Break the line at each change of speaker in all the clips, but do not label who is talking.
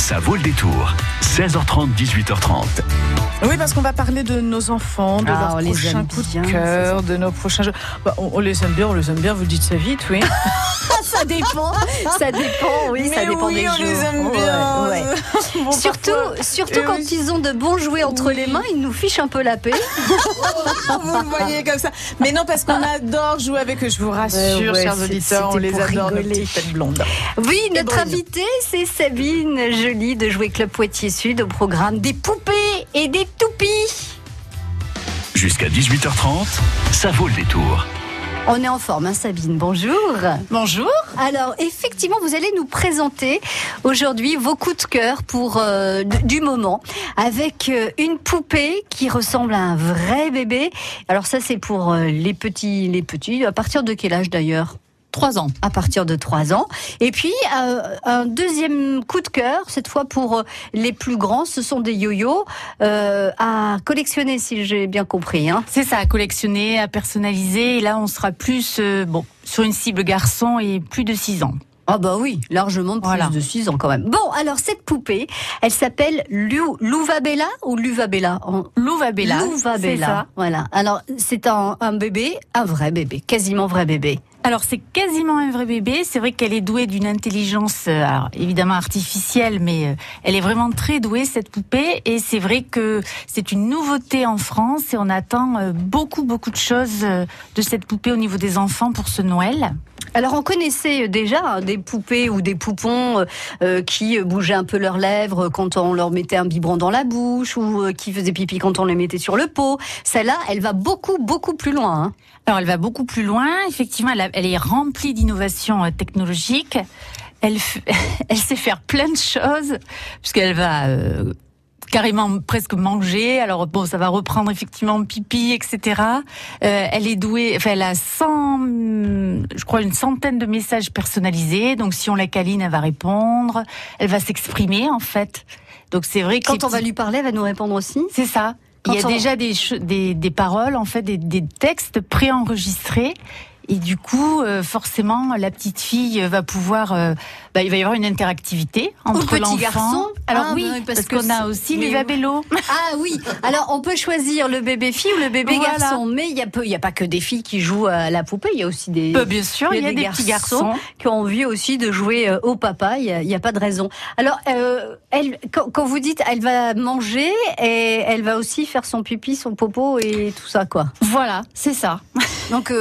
Ça vaut le détour. 16h30, 18h30.
Oui, parce qu'on va parler de nos enfants, de
Ah,
leurs prochains coups de cœur, de nos prochains jeux. Bah, on, on les aime bien, on les aime bien, vous le dites ça vite, oui.
ça dépend, ça dépend, oui, ça dépend
oui,
des
on
jours.
les aime bien.
ouais.
Bon,
Surtout,
parfois-
surtout quand
oui.
ils ont de bons jouets entre les mains, ils nous fichent un peu la paix.
vous le voyez comme ça. Mais non, parce qu'on adore jouer avec eux, je vous rassure,
Ouais,
chers auditeurs, on les adore, nos petites têtes blondes.
Oui, notre invitée, c'est Sabine Jolie de Jouer Club Poitiers Sud au programme des poupées et des toupies.
Jusqu'à 18h30, ça vaut le détour.
On est en forme, hein, Sabine, bonjour.
Bonjour.
Alors, effectivement, vous allez nous présenter aujourd'hui vos coups de cœur pour euh, du moment, avec euh, une poupée qui ressemble à un vrai bébé. Alors ça, c'est pour euh, les petits, les petits. À partir de quel âge d'ailleurs?
3 ans.
à partir de 3 ans. Et puis, euh, un deuxième coup de cœur, cette fois pour euh, les plus grands, ce sont des yo-yo euh, à collectionner, si j'ai bien compris. Hein.
C'est ça, à collectionner, à personnaliser. Et là, on sera plus euh, bon sur une cible garçon et plus de 6 ans.
Ah bah oui, largement plus
Voilà.
de 6 ans quand même. Bon, alors cette poupée, elle s'appelle Louvabella ou Luvabella
Louvabella.
Louvabella.
c'est ça.
Voilà. Alors, c'est un, un bébé, un vrai bébé, quasiment vrai bébé.
Alors c'est quasiment un vrai bébé. C'est vrai qu'elle est douée d'une intelligence, euh, évidemment artificielle, mais euh, elle est vraiment très douée cette poupée. Et c'est vrai que c'est une nouveauté en France et on attend euh, beaucoup beaucoup de choses de cette poupée au niveau des enfants pour ce Noël.
Alors on connaissait déjà hein, des poupées ou des poupons euh, euh, qui bougeaient un peu leurs lèvres quand on leur mettait un biberon dans la bouche ou euh, qui faisaient pipi quand on les mettait sur le pot. Celle-là, elle va beaucoup beaucoup plus loin. hein.
Alors elle va beaucoup plus loin. Effectivement, elle, est remplie d'innovations technologiques. Elle, elle sait faire plein de choses puisqu'elle va euh, carrément presque manger. Alors bon, ça va reprendre effectivement pipi, etc. Euh, elle est douée. Enfin, elle a 100, hum, je crois une centaine de messages personnalisés. Donc si on la câline, elle va répondre. Elle va s'exprimer en fait. Donc c'est vrai que
Quand on va lui parler, elle va nous répondre aussi.
c'est ça.
Quand
Il y a
on-
déjà des, des, des paroles, en fait, des, des textes préenregistrés. Et du coup, euh, forcément, la petite fille va pouvoir. euh, bah, il va y avoir une interactivité entre
petit
l'enfant.
garçon.
Alors
Ah,
oui,
bah oui, parce
qu'on a aussi
mais-
l'Uvabello.
Ah oui. Alors on peut choisir le bébé fille ou le bébé
Voilà.
garçon, mais il y a peu, il y a pas que des filles qui jouent à la poupée. Il y a aussi des
Peu, bien sûr, il y a, des, petits garçons.
qui ont envie aussi de jouer euh, au papa. Il y a, pas de raison. Alors, euh, elle, quand, quand vous dites, elle va manger et elle va aussi faire son pipi, son popo et tout ça, quoi.
Voilà, c'est ça.
Donc,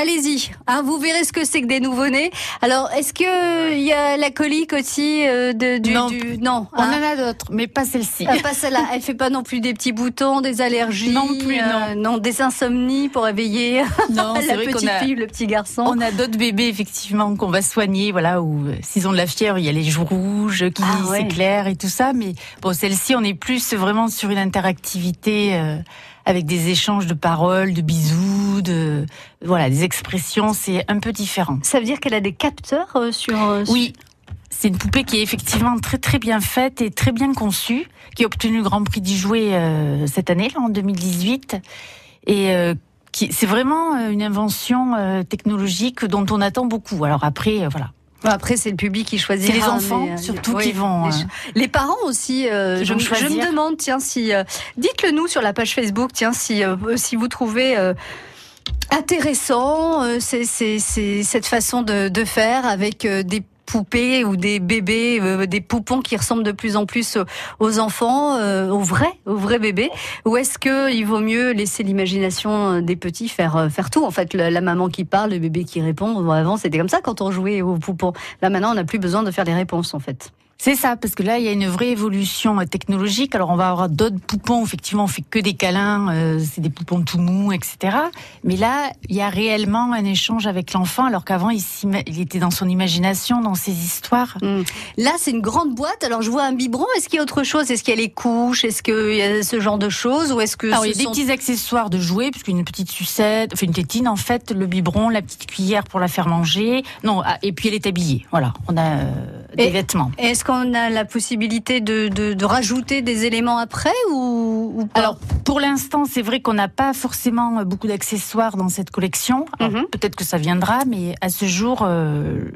allez-y. Hein, vous verrez ce que c'est que des nouveau-nés. Alors, est-ce que il y a la colique aussi euh, de, du,
Non.
du- non.
On
hein
en a d'autres, mais pas celle-ci.
Ah, pas celle-là. Elle fait pas non plus des petits boutons, des allergies.
Non plus,
euh, non, des insomnies pour réveiller
Non,
la
vrai
petite
a.
fille, le petit garçon.
On a d'autres bébés effectivement qu'on va soigner, voilà, où euh, s'ils ont de la fièvre, il y a les joues rouges qui
Ah ouais.
s'éclairent et tout ça. Mais bon, celle-ci, on est plus vraiment sur une interactivité euh, avec des échanges de paroles, de bisous, de voilà, des expressions. C'est un peu différent.
Ça veut dire qu'elle a des capteurs euh, sur. euh,
Oui. C'est une poupée qui est effectivement très très bien faite et très bien conçue, qui a obtenu le Grand Prix du jouet euh, cette année, là, en 2018. Et euh, qui- c'est vraiment euh, une invention euh, technologique dont on attend beaucoup. Alors après, voilà.
Après, c'est le public qui choisit.
Les enfants, surtout, qui vont,
Les,
euh,
les parents aussi. euh, je, me- je me
choisir.
demande, tiens, si. euh, Dites-le nous sur la page Facebook, tiens, si, euh, si vous trouvez. euh, intéressant euh, c'est cette façon de, de faire avec euh, des poupées ou des bébés, euh, des poupons qui ressemblent de plus en plus aux, enfants, euh, aux vrais, aux vrais bébés Ou est-ce que il vaut mieux laisser l'imagination euh, des petits faire euh, faire tout? En fait, la, maman qui parle, le bébé qui répond. Avant, c'était comme ça quand on jouait aux poupons. Là, maintenant, on n'a plus besoin de faire les réponses, en fait.
C'est ça, parce que là, il y a une vraie évolution euh, technologique. Alors, on va avoir d'autres poupons. Effectivement, on fait que des câlins, euh, c'est des poupons tout mous, etc. Mais là, il y a réellement un échange avec l'enfant, alors qu'avant, il, il était dans son imagination, dans ses histoires.
Hmm. Là, c'est une grande boîte. Alors, je vois un biberon. Est-ce qu'il y a autre chose? Est-ce qu'il y a les couches? Est-ce qu'il y a ce genre de choses? Ou est-ce que
Alors,
ce
il y a des petits accessoires de jouets, puisqu'une petite sucette, enfin une tétine en fait, le biberon, la petite cuillère pour la faire manger. Non, ah, et puis elle est habillée. Voilà, on a euh, des vêtements.
Est-ce qu'on a la possibilité de, de, de rajouter des éléments après ou, ou pas?
Alors, pour l'instant, c'est vrai qu'on n'a pas forcément euh, beaucoup d'accessoires dans cette collection.
Mhm.
Peut-être que ça viendra, mais à ce jour, euh,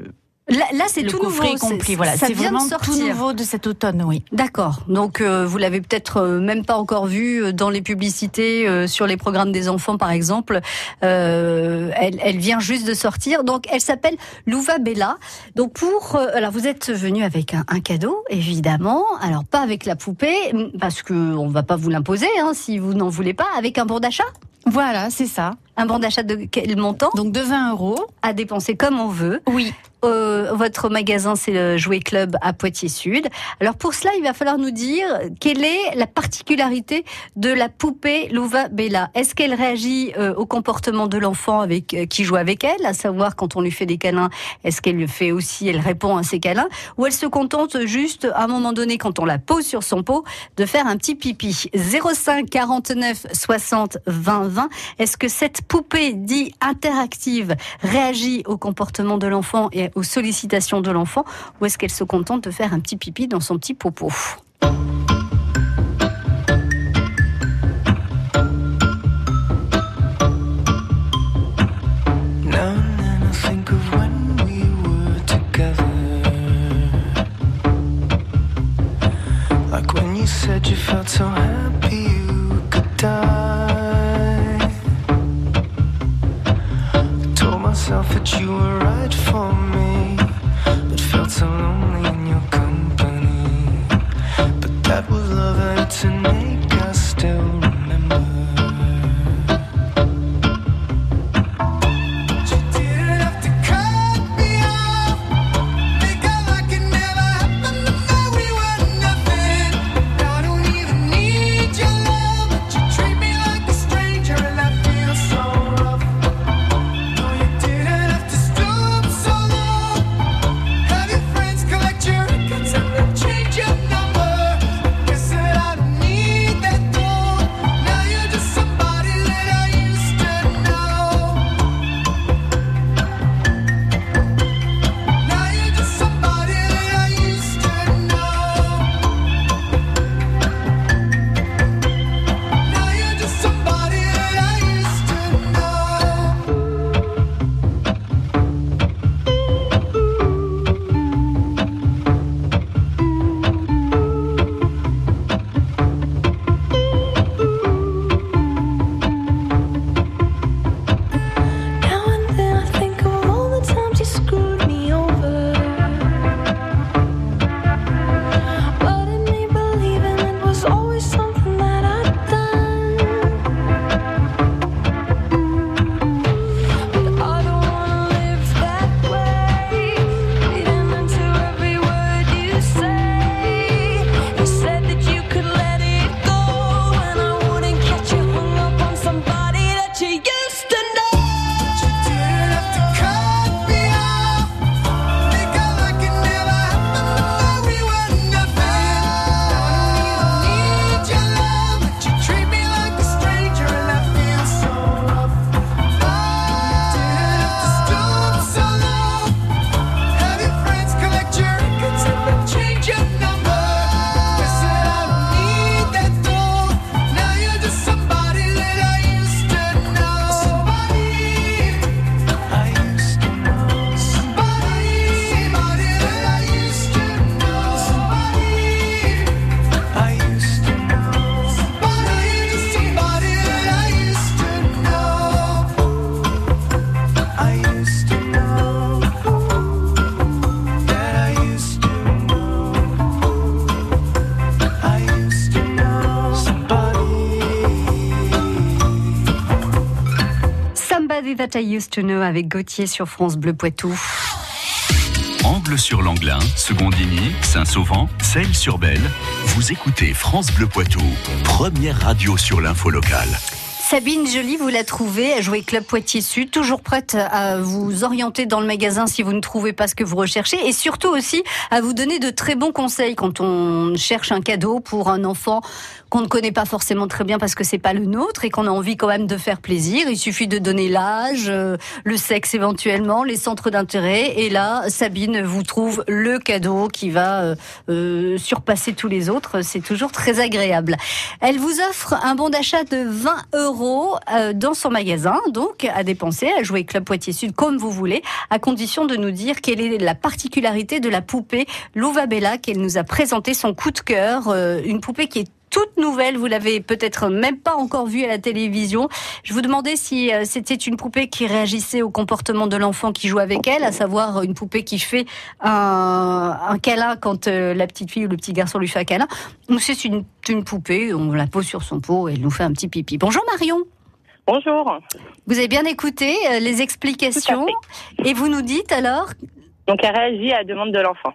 Là, c'est tout nouveau.
complet. Voilà,
ça
c'est
vient de
vraiment tout nouveau de cet automne, oui.
D'accord. Donc euh, vous l'avez peut-être euh, même pas encore vu euh, dans les publicités euh, sur les programmes des enfants par exemple. Euh, elle, elle vient juste de sortir. Donc elle s'appelle Louva Bella. Donc pour euh, alors vous êtes venu avec un, un cadeau évidemment. Alors pas avec la poupée parce que on va pas vous l'imposer hein, si vous n'en voulez pas. Avec un bon d'achat.
Voilà, c'est ça.
Un bon d'achat de quel montant?
Donc de 20 euros.
à dépenser comme on veut.
Oui.
Euh, votre magasin, c'est le Jouet Club à Poitiers Sud. Alors pour cela, il va falloir nous dire quelle est la particularité de la poupée Louva Bella. Est-ce qu'elle réagit euh, au comportement de l'enfant avec euh, qui joue avec elle, à savoir quand on lui fait des câlins, est-ce qu'elle le fait aussi, elle répond à ses câlins, ou elle se contente juste à un moment donné, quand on la pose sur son pot, de faire un petit pipi? 05 49 60 20 20. Est-ce que cette poupée dit interactive réagit au comportement de l'enfant et aux sollicitations de l'enfant ou est-ce qu'elle se contente de faire un petit pipi dans son petit popo?
You were right for me, but felt so lonely in your company. But that was love and it's
Avec Gauthier sur France Bleu Poitou.
Angle sur l'Anglin, Secondigny, Saint-Sauvent, Celles-sur-Belle. Vous écoutez France Bleu Poitou, première radio sur l'info locale.
Sabine Joly, vous la trouvez à Jouer Club Poitiers Sud, toujours prête à vous orienter dans le magasin si vous ne trouvez pas ce que vous recherchez et surtout aussi à vous donner de très bons conseils quand on cherche un cadeau pour un enfant qu'on ne connaît pas forcément très bien parce que c'est pas le nôtre et qu'on a envie quand même de faire plaisir. Il suffit de donner l'âge, euh, le sexe éventuellement, les centres d'intérêt et là, Sabine vous trouve le cadeau qui va euh, euh, surpasser tous les autres. C'est toujours très agréable. Elle vous offre un bon d'achat de 20 euros euh, dans son magasin, donc à dépenser, à jouer Club Poitiers Sud comme vous voulez, à condition de nous dire quelle est la particularité de la poupée Louva Bella qu'elle nous a présenté son coup de cœur, euh, une poupée qui est toute nouvelle, vous l'avez peut-être même pas encore vue à la télévision. Je vous demandais si euh, c'était une poupée qui réagissait au comportement de l'enfant qui joue avec elle, à savoir une poupée qui fait un, un câlin quand euh, la petite fille ou le petit garçon lui fait un câlin, ou c'est une, une poupée, on la pose sur son pot et elle nous fait un petit pipi. Bonjour Marion
Bonjour.
vous avez bien écouté euh, les explications et vous nous dites alors
Donc, elle réagit à la demande de l'enfant.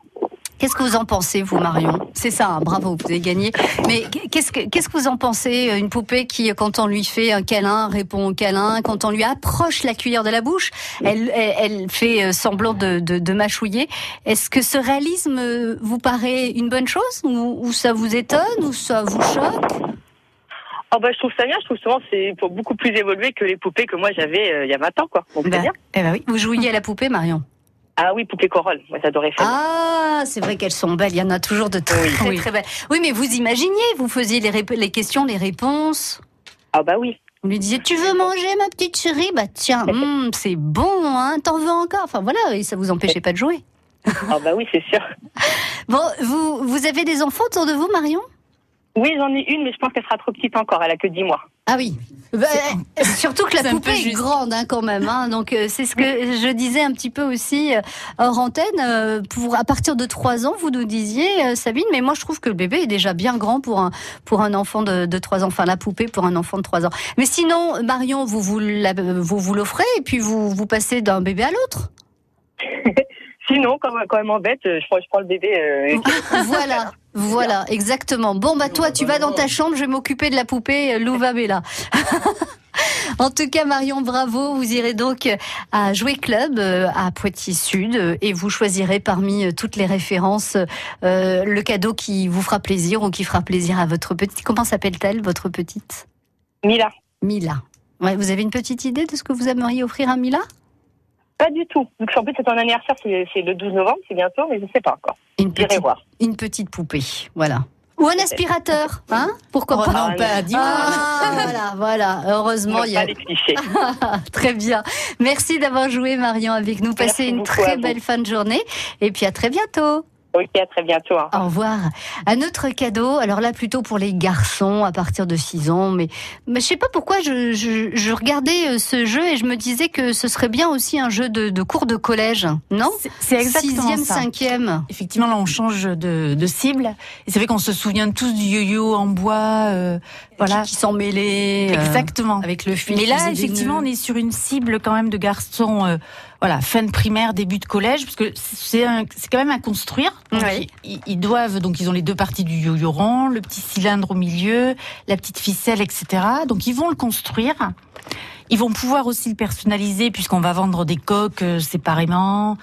Qu'est-ce que vous en pensez, vous, Marion? C'est ça, hein, bravo, vous avez gagné. Mais qu'est-ce que qu'est-ce que vous en pensez euh, Une poupée qui, quand on lui fait un câlin, répond au câlin. Quand on lui approche la cuillère de la bouche, elle, elle, elle fait euh, semblant de, de, de mâchouiller. Est-ce que ce réalisme euh, vous paraît une bonne chose ou, ou ça vous étonne ou ça vous choque?
Oh, bah, je trouve ça bien. Je trouve souvent c'est beaucoup plus évolué que les poupées que moi j'avais euh, il y a 20 ans, quoi.
Bah,
bien.
eh ben oui. Vous jouiez à la poupée, Marion?
Ah oui, poupée Corolle. Moi, j'adorais faire.
Ah, c'est vrai qu'elles sont belles. Il y en a toujours de très, très, très belles. Oui, mais vous imaginiez, vous faisiez les questions, les réponses.
Ah, bah oui.
On lui disait, tu veux manger ma petite chérie? Bah tiens, hum, c'est bon, hein, t'en veux encore? Enfin voilà, et ça vous empêchait pas de jouer.
Ah, bah oui, c'est sûr.
Bon, vous, vous avez des enfants autour de vous, Marion?
Oui, j'en ai une, mais je pense qu'elle sera trop petite encore. Elle a que 10 mois.
Ah oui. Bah, surtout que la poupée est grande hein, quand même. Hein, donc euh, c'est ce que je disais un petit peu aussi euh, hors antenne. euh, pour à partir de 3 ans, vous nous disiez, euh, Sabine, mais moi je trouve que le bébé est déjà bien grand pour un pour un enfant de, de 3 ans. Enfin la poupée pour un enfant de 3 ans. Mais sinon, Marion, vous vous la- vous, vous l'offrez et puis vous vous passez d'un bébé à l'autre?
Sinon, quand, quand elle m'embête, euh, je prends, je prends le bébé. euh,
Voilà, voilà, exactement. Bon, bah toi, tu vas dans ta chambre, je vais m'occuper de la poupée euh, Louva Bella. En tout cas, Marion, bravo. Vous irez donc à Jouer Club euh, à Poitiers Sud euh, et vous choisirez parmi euh, toutes les références euh, le cadeau qui vous fera plaisir ou qui fera plaisir à votre petite. Comment s'appelle-t-elle, votre petite?
Mila.
Mila. Ouais, vous avez une petite idée de ce que vous aimeriez offrir à Mila?
Pas du tout. Donc, en plus, c'est ton anniversaire, c'est le 12 novembre, c'est bientôt, mais je sais pas encore.
Une petite,
voir.
une petite poupée, voilà. Ou un aspirateur, hein Pourquoi
Oh,
pas
non, pas
Ah, voilà, voilà. Heureusement, il y a
Pas les clichés.
Très bien. Merci d'avoir joué, Marion, avec nous. Passez
Merci
une très belle fin de journée. Et puis à très bientôt.
Ok, à très bientôt. hein.
Au revoir. Un autre cadeau, alors là plutôt pour les garçons à partir de 6 ans, mais, mais je sais pas pourquoi je, je, je regardais euh, ce jeu et je me disais que ce serait bien aussi un jeu de, de cours de collège, non?
C'est- exactement
Sixième,
ça.
cinquième.
Effectivement, là, on change de, de cible. Et c'est vrai qu'on se souvient tous du yo-yo en bois. euh, voilà.
Qui, qui sont mêlés. euh,
Exactement.
avec le fil.
Mais là, effectivement, on est sur une cible quand même de garçons, euh, voilà, fin de primaire, début de collège, parce que c'est quand même à construire. Donc,
Oui.
ils, ils doivent, donc ils ont les deux parties du yo-yo rond, le petit cylindre au milieu, la petite ficelle, etc. Donc ils vont le construire. Ils vont pouvoir aussi le personnaliser puisqu'on va vendre des coques euh, séparément,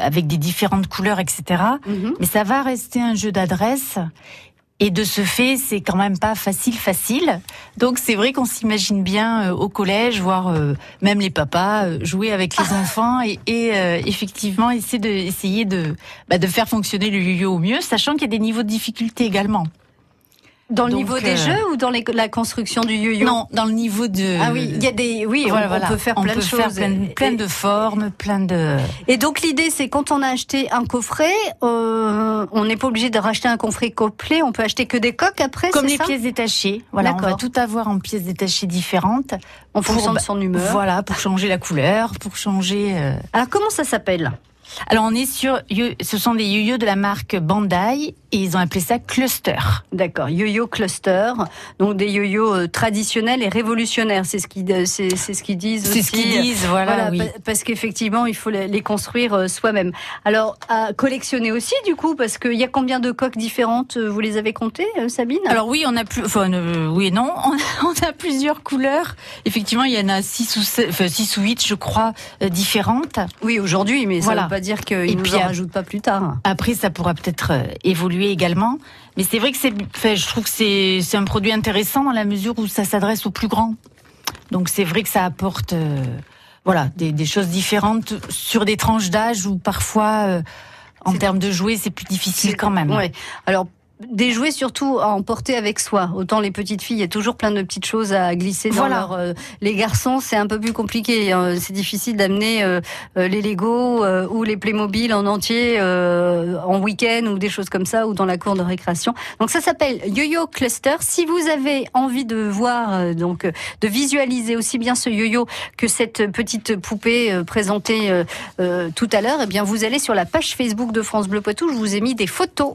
avec des différentes couleurs, etc.
Mhm.
Mais ça va rester un jeu d'adresse. Et de ce fait, c'est quand même pas facile, facile. Donc c'est vrai qu'on s'imagine bien euh, au collège, voir euh, même les papas euh, jouer avec les enfants et, et, euh, effectivement essayer de, essayer de, bah, de faire fonctionner le yo-yo au mieux, sachant qu'il y a des niveaux de difficulté également.
Dans le
Donc,
niveau
euh,
des jeux ou dans les- la construction du yo-yo
Non, dans le niveau de.
Ah oui, il y a des, oui, on-
Voilà,
on, peut faire
On
plein
peut
de
faire
choses.
plein, de formes, plein de.
Et donc l'idée, c'est quand on a acheté un coffret, euh, on n'est pas obligé de racheter un coffret complet, on peut acheter que des coques après,
Comme les
ça
pièces détachées. Voilà, on va tout avoir en pièces détachées différentes.
en fonction de son humeur.
Voilà, pour changer la couleur, pour changer. euh,
Alors comment ça s'appelle?
Alors on est sur, ce sont des yo-yo de la marque Bandai et ils ont appelé ça cluster.
D'accord, yo-yo cluster, donc des yo-yo euh, traditionnels et révolutionnaires, c'est ce qu'ils euh, c'est c'est ce qu'ils disent
C'est ce qu'ils disent, voilà,
Voilà,
oui.
pa- parce qu'effectivement, il faut les construire euh, soi-même. Alors, à collectionner aussi, du coup, parce qu'il y a combien de coques différentes euh, Vous les avez comptées, Sabine?
Alors oui, on a plus, enfin euh, oui et non, on a, on a plusieurs couleurs. Effectivement, il y en a six ou sept, enfin six ou huit, je crois, différentes.
Oui, aujourd'hui, mais ça
Voilà.
veut pas dire nous en
à-
rajoutent pas plus tard.
Après, ça pourra peut-être euh, évoluer également. Mais c'est vrai que c'est, enfin, je trouve que c'est, c'est un produit intéressant dans la mesure où ça s'adresse aux plus grands. Donc c'est vrai que ça apporte, euh, voilà, des, des choses différentes sur des tranches d'âge où parfois, euh, en termes de jouets, c'est plus difficile quand même.
Ouais. Alors des jouets surtout à emporter avec soi. Autant les petites filles, il y a toujours plein de petites choses à glisser dans
Voilà.
leur. euh, les garçons, c'est un peu plus compliqué. hein. C'est difficile d'amener euh, euh, les Lego euh, ou les Playmobil en entier euh, en week-end ou des choses comme ça ou dans la cour de récréation. Donc ça s'appelle Yo-Yo Cluster. Si vous avez envie de voir, euh, donc euh, de visualiser aussi bien ce yo-yo que cette petite poupée euh, présentée euh, euh, tout à l'heure, eh bien vous allez sur la page Facebook de France Bleu Poitou. Je vous ai mis des photos.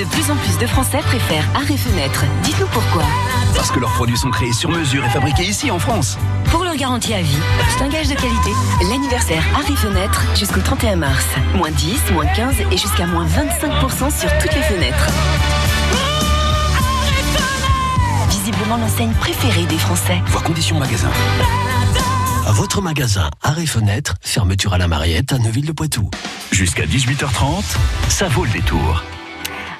De plus en plus de Français préfèrent Arrêt Fenêtre. Dites-nous pourquoi.
Parce que leurs produits sont créés sur mesure et fabriqués ici en France.
Pour leur garantie à vie, c'est un gage de qualité. L'anniversaire Arrêt Fenêtre jusqu'au 31 mars. Moins 10, moins 15 et jusqu'à moins 25% sur toutes les fenêtres. Visiblement l'enseigne préférée des Français.
Voir conditions magasin. À votre magasin Arrêt Fenêtre, fermeture à la Mariette à Neuville-le-Poitou.
Jusqu'à 18h30, ça vaut le détour.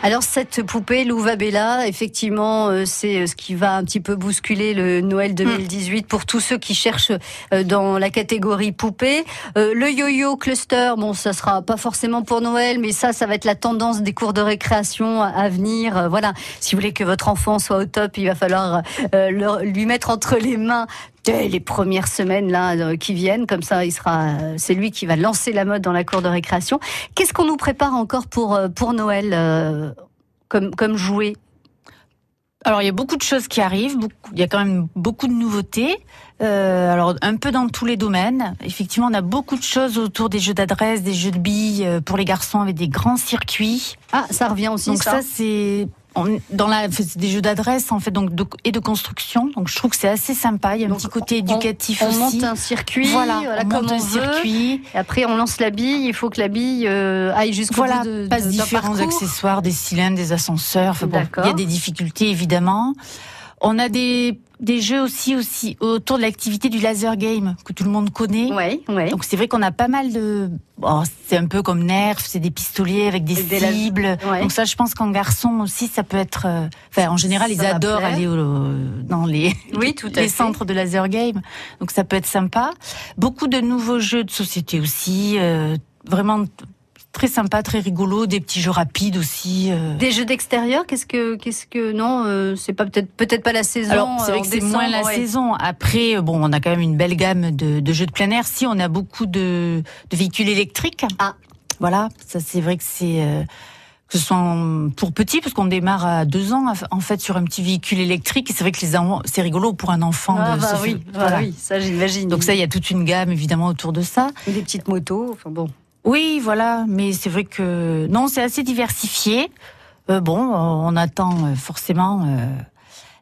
Alors cette poupée Louva Bella, effectivement, euh, c'est euh, ce qui va un petit peu bousculer le Noël 2018 pour tous ceux qui cherchent euh, dans la catégorie poupée. Le yo-yo cluster, bon, ça sera pas forcément pour Noël, mais ça, ça va être la tendance des cours de récréation à- venir. Voilà, si vous voulez que votre enfant soit au top, il va falloir lui mettre entre les mains dès les premières semaines là euh, qui viennent. Comme ça, il sera, euh, c'est lui qui va lancer la mode dans la cour de récréation. Qu'est-ce qu'on nous prépare encore pour euh, pour Noël euh, comme comme jouet?
Alors il y a beaucoup de choses qui arrivent, beaucoup- il y a quand même beaucoup de nouveautés. Euh, alors un peu dans tous les domaines. Effectivement, on a beaucoup de choses autour des jeux d'adresse, des jeux de billes pour les garçons avec des grands circuits.
Ah, ça revient aussi.
Donc
ça?
ça, c'est on- dans la des jeux d'adresse en fait donc de- et de construction. Donc je trouve que c'est assez sympa. Il y a un
Donc,
petit côté
on-
éducatif
on
aussi.
monte un circuit,
voilà,
voilà,
on
comme
monte
on
un
veut.
circuit.
Et après, on lance la bille. Il faut que la bille euh, aille jusqu'au
Voilà,
bout de,
passe
de-
différents
parcours.
accessoires, des cylindres, des ascenseurs. Enfin bon, il y a des difficultés évidemment. On a des des jeux aussi aussi autour de l'activité du laser game que tout le monde connaît.
Ouais, ouais.
Donc c'est vrai qu'on a pas mal de. bon, c'est un peu comme Nerf, c'est des pistolets avec des
des
cibles.
Ouais.
Donc ça, je pense qu'en garçon aussi, ça peut être. euh, Enfin, en général, ils
Ça
adorent aller au- dans les
Oui, tout
les centres de laser game. Donc ça peut être sympa. Beaucoup de nouveaux jeux de société aussi. euh, vraiment très sympa, très rigolo. Des petits jeux rapides aussi. euh.
Des jeux d'extérieur, qu'est-ce que, qu'est-ce que, non, euh, c'est pas peut-être, peut-être pas la saison.
Alors c'est
euh,
vrai
en
que c'est moins la
ouais.
saison. Après, euh, bon, on a quand même une belle gamme de, de jeux de plein air. Si on a beaucoup de, de véhicules électriques.
Ah.
Voilà, ça c'est vrai que c'est euh, que ce soit pour petits, parce qu'on démarre à deux ans en fait sur un petit véhicule électrique. Et c'est vrai que les enfants, c'est rigolo pour un enfant.
Ah,
de
bah oui, bah
voilà.
oui, ça j'imagine.
Donc ça, il y a toute une gamme évidemment autour de ça.
des petites motos, enfin bon.
Oui, voilà, mais c'est vrai que non, c'est assez diversifié. Euh, bon, on attend euh, forcément euh,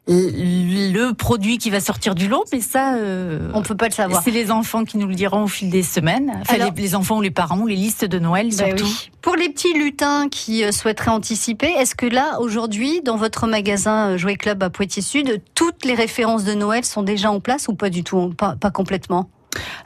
le produit qui va sortir du lot, mais ça, euh,
On peut pas le savoir.
c'est les enfants qui nous le diront au fil des semaines. Enfin,
Alors-
les, les enfants ou les parents, les listes de Noël
Bah
surtout.
oui. Pour les petits lutins qui euh, souhaiteraient anticiper, est-ce que là, aujourd'hui, dans votre magasin euh, Jouet Club à Poitiers-Sud, toutes les références de Noël sont déjà en place ou pas du tout Pas, pas complètement?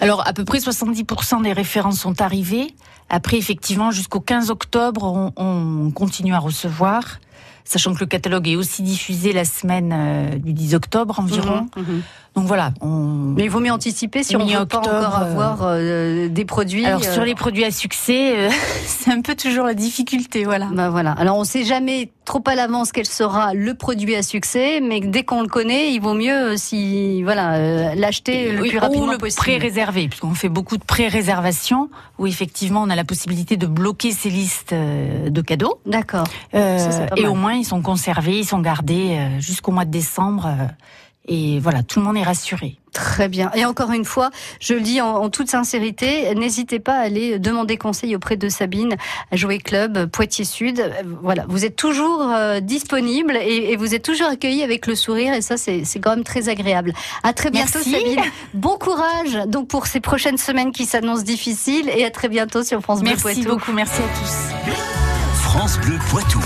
Alors, à peu près 70% des références sont arrivées. Après, effectivement, jusqu'au 15 octobre, on, on continue à recevoir. Sachant que le catalogue est aussi diffusé la semaine euh, du 10 octobre environ.
Mhm, mhm.
Donc voilà, on,
Mais il vaut mieux anticiper si on ne veut pas encore
euh,
avoir euh, des produits.
Alors
euh,
sur les produits à succès, euh, c'est un peu toujours la difficulté, voilà.
Bah voilà. Alors on sait jamais trop à l'avance quel sera le produit à succès, mais dès qu'on le connaît, il vaut mieux euh, si voilà euh, l'acheter le
Oui,
plus
ou
rapidement
le
possible.
pré-réservé, puisqu'on fait beaucoup de pré-réservations, où effectivement on a la possibilité de bloquer ces listes euh, de cadeaux.
D'accord.
Euh, et au moins ils sont conservés, ils sont gardés euh, jusqu'au mois de décembre. Et voilà, tout le monde est rassuré.
Très bien. Et encore une fois, je le dis en, en toute sincérité, n'hésitez pas à aller demander conseil auprès de Sabine à Jouer Club Poitiers Sud. Voilà, vous êtes toujours euh, disponible et, et vous êtes toujours accueilli avec le sourire et ça c'est quand même très agréable. À très bientôt
Merci.
Sabine. Bon courage donc pour ces prochaines semaines qui s'annoncent difficiles et à très bientôt sur France Bleu
Merci
Poitou.
beaucoup, merci à tous.
France Bleu Poitou.